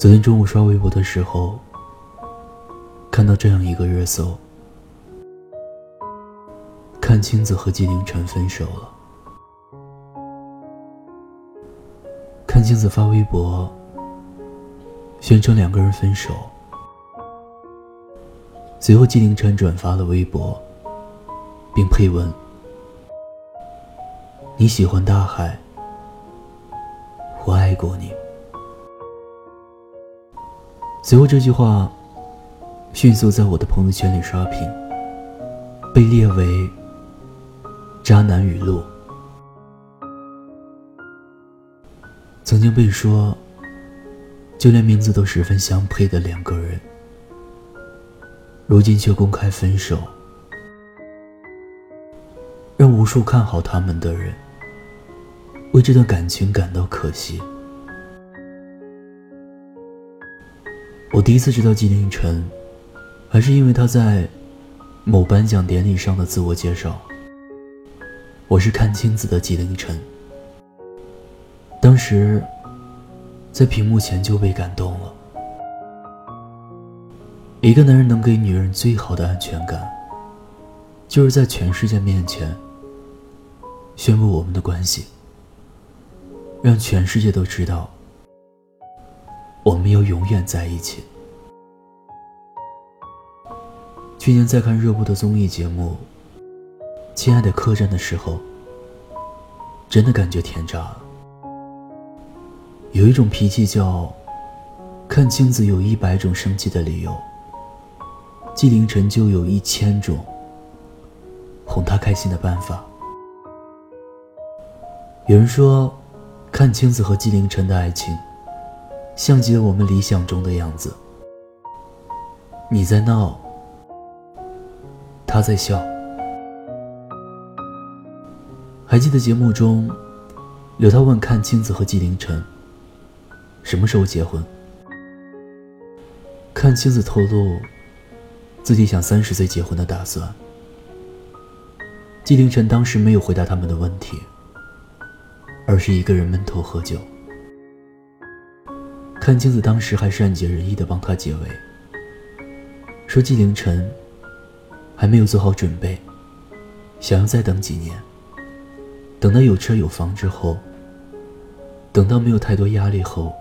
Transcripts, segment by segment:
昨天中午刷微博的时候，看到这样一个热搜：阚清子和纪凌尘分手了。阚清子发微博，宣称两个人分手。随后，纪凌尘转发了微博，并配文：“你喜欢大海，我爱过你。”随后，这句话迅速在我的朋友圈里刷屏，被列为“渣男语录”。曾经被说，就连名字都十分相配的两个人，如今却公开分手，让无数看好他们的人为这段感情感到可惜。我第一次知道纪凌尘，还是因为他在某颁奖典礼上的自我介绍。我是阚清子的纪凌尘。当时，在屏幕前就被感动了。一个男人能给女人最好的安全感，就是在全世界面前宣布我们的关系，让全世界都知道。我们要永远在一起。去年在看热播的综艺节目《亲爱的客栈》的时候，真的感觉甜炸了。有一种脾气叫“看清子有一百种生气的理由，纪凌尘就有一千种哄他开心的办法”。有人说，看清子和纪凌尘的爱情。像极了我们理想中的样子。你在闹，他在笑。还记得节目中，刘涛问阚清子和纪凌尘什么时候结婚？阚清子透露自己想三十岁结婚的打算。纪凌尘当时没有回答他们的问题，而是一个人闷头喝酒。阚清子当时还善解人意的帮他解围，说纪凌尘还没有做好准备，想要再等几年，等到有车有房之后，等到没有太多压力后，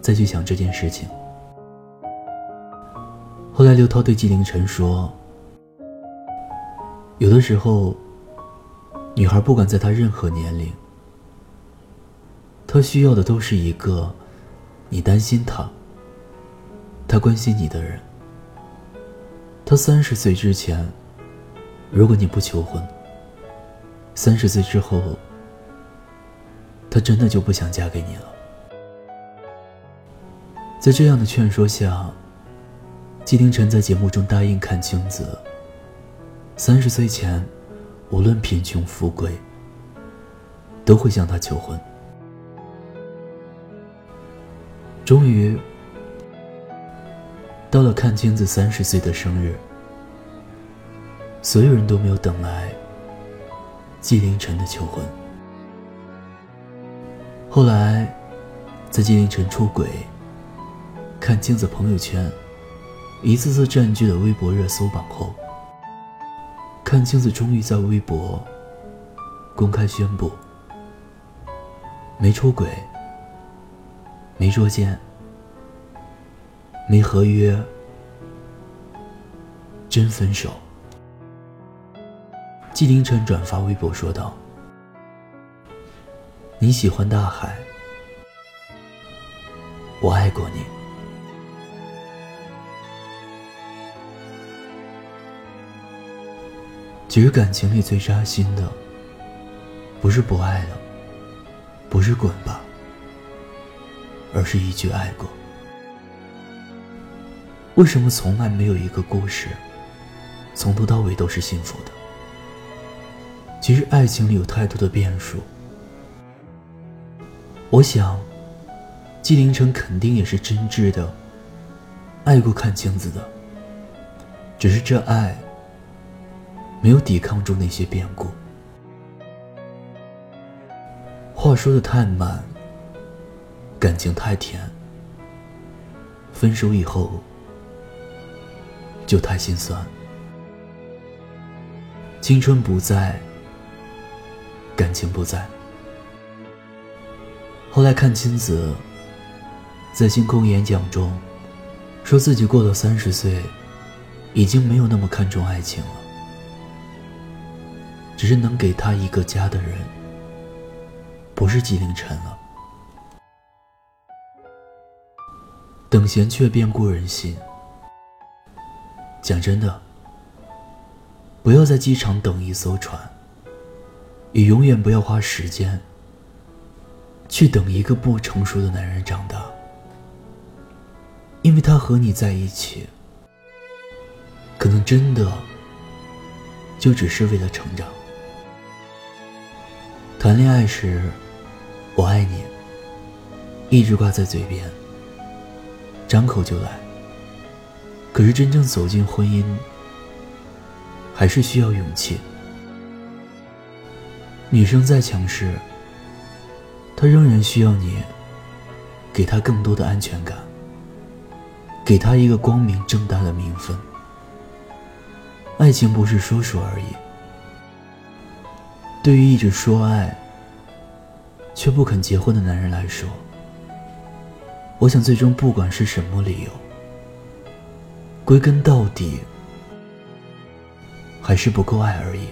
再去想这件事情。后来刘涛对纪凌尘说：“有的时候，女孩不管在她任何年龄，她需要的都是一个。”你担心他，他关心你的人。他三十岁之前，如果你不求婚，三十岁之后，他真的就不想嫁给你了。在这样的劝说下，季凌晨在节目中答应阚清子，三十岁前，无论贫穷富贵，都会向他求婚。终于到了阚清子三十岁的生日，所有人都没有等来纪凌尘的求婚。后来，在纪凌尘出轨、阚清子朋友圈一次次占据了微博热搜榜后，阚清子终于在微博公开宣布：没出轨。没捉奸，没合约，真分手。纪凌尘转发微博说道：“你喜欢大海，我爱过你。其实感情里最扎心的，不是不爱了，不是滚吧。”而是一句爱过。为什么从来没有一个故事，从头到尾都是幸福的？其实爱情里有太多的变数。我想，纪凌尘肯定也是真挚的爱过阚清子的，只是这爱没有抵抗住那些变故。话说的太满。感情太甜，分手以后就太心酸。青春不在，感情不在。后来看金子在星空演讲中，说自己过了三十岁，已经没有那么看重爱情了，只是能给他一个家的人，不是纪凌尘了。等闲却变故人心。讲真的，不要在机场等一艘船，也永远不要花时间去等一个不成熟的男人长大，因为他和你在一起，可能真的就只是为了成长。谈恋爱时，我爱你，一直挂在嘴边。张口就来。可是真正走进婚姻，还是需要勇气。女生再强势，她仍然需要你，给她更多的安全感，给她一个光明正大的名分。爱情不是说说而已。对于一直说爱，却不肯结婚的男人来说，我想，最终不管是什么理由，归根到底还是不够爱而已。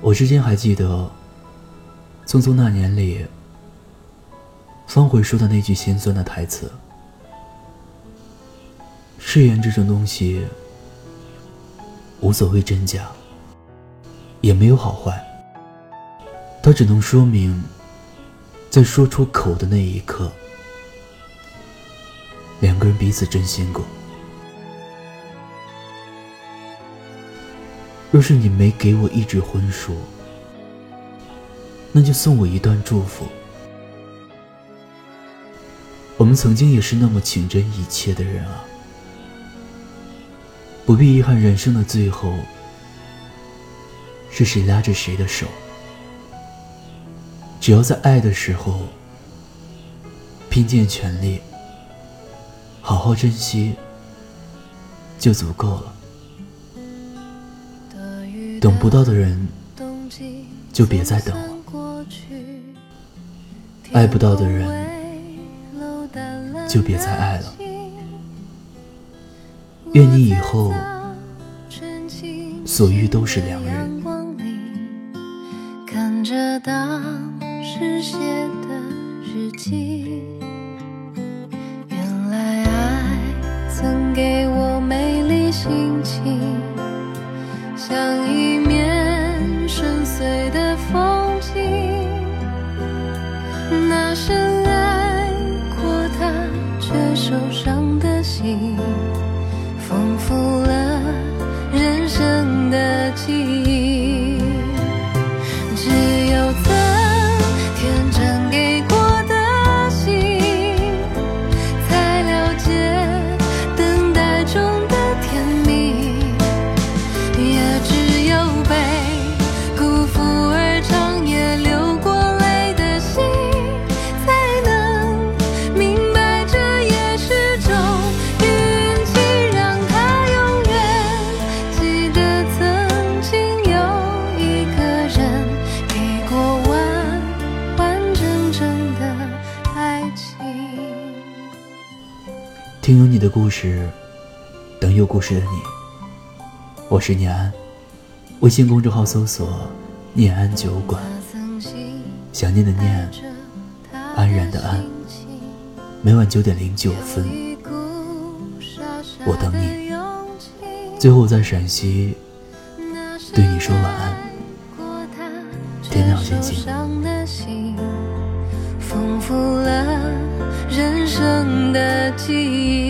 我至今还记得《匆匆那年》里方茴说的那句心酸的台词：“誓言这种东西，无所谓真假，也没有好坏，它只能说明。”在说出口的那一刻，两个人彼此真心过。若是你没给我一纸婚书，那就送我一段祝福。我们曾经也是那么情真意切的人啊，不必遗憾人生的最后是谁拉着谁的手。只要在爱的时候拼尽全力，好好珍惜，就足够了。等不到的人，就别再等了；爱不到的人，就别再爱了。愿你以后所遇都是良人。时写的日记，生故事，等有故事的你。我是念安，微信公众号搜索“念安酒馆”，想念的念，安然的安。每晚九点零九分，我等你。最后在陕西对你说晚安，天天好心情。丰富了人生的记忆。